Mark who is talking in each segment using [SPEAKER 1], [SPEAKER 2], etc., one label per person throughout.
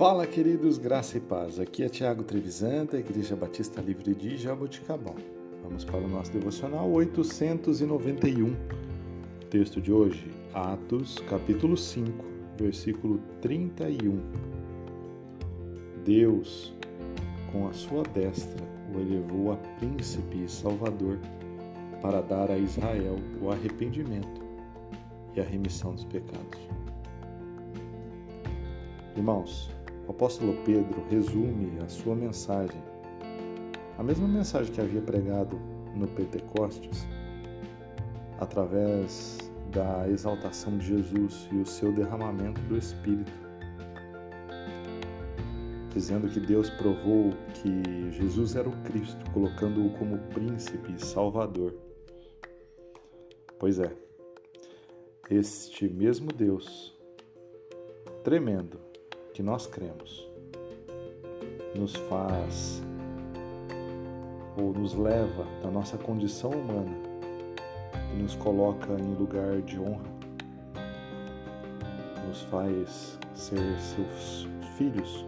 [SPEAKER 1] Fala, queridos, graça e paz. Aqui é Tiago Trevisan, da Igreja Batista Livre de Jaboticabal. Vamos para o nosso devocional 891. Texto de hoje, Atos, capítulo 5, versículo 31. Deus, com a sua destra, o elevou a príncipe e salvador para dar a Israel o arrependimento e a remissão dos pecados. Irmãos, o apóstolo Pedro resume a sua mensagem, a mesma mensagem que havia pregado no Pentecostes, através da exaltação de Jesus e o seu derramamento do Espírito, dizendo que Deus provou que Jesus era o Cristo, colocando-o como príncipe e salvador. Pois é, este mesmo Deus, tremendo, que nós cremos, nos faz ou nos leva da nossa condição humana e nos coloca em lugar de honra, nos faz ser seus filhos,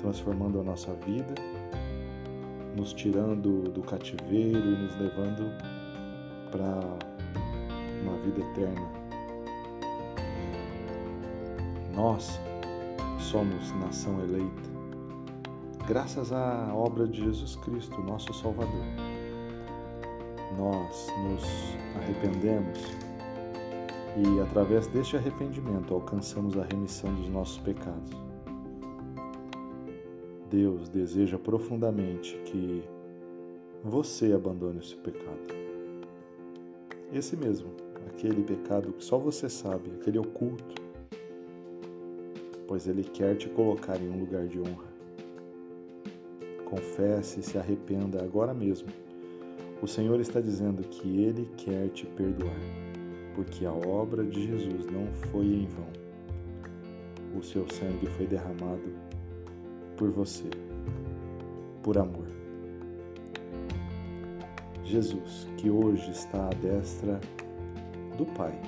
[SPEAKER 1] transformando a nossa vida, nos tirando do cativeiro e nos levando para uma vida eterna nós somos nação eleita, graças à obra de Jesus Cristo, nosso Salvador. Nós nos arrependemos e, através deste arrependimento, alcançamos a remissão dos nossos pecados. Deus deseja profundamente que você abandone esse pecado. Esse mesmo, aquele pecado que só você sabe, aquele oculto, pois Ele quer te colocar em um lugar de honra. Confesse e se arrependa agora mesmo. O Senhor está dizendo que Ele quer te perdoar, porque a obra de Jesus não foi em vão. O seu sangue foi derramado por você, por amor. Jesus, que hoje está à destra do Pai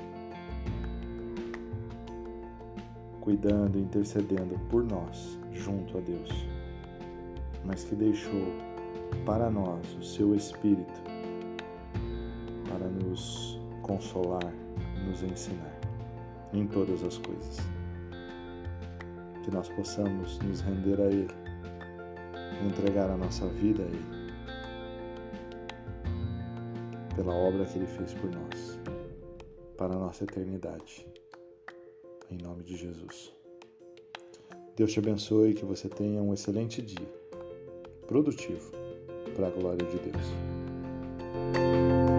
[SPEAKER 1] cuidando intercedendo por nós junto a Deus, mas que deixou para nós o seu Espírito para nos consolar, nos ensinar em todas as coisas. Que nós possamos nos render a Ele, entregar a nossa vida a Ele, pela obra que Ele fez por nós, para a nossa eternidade em nome de Jesus. Deus te abençoe e que você tenha um excelente dia, produtivo, para a glória de Deus.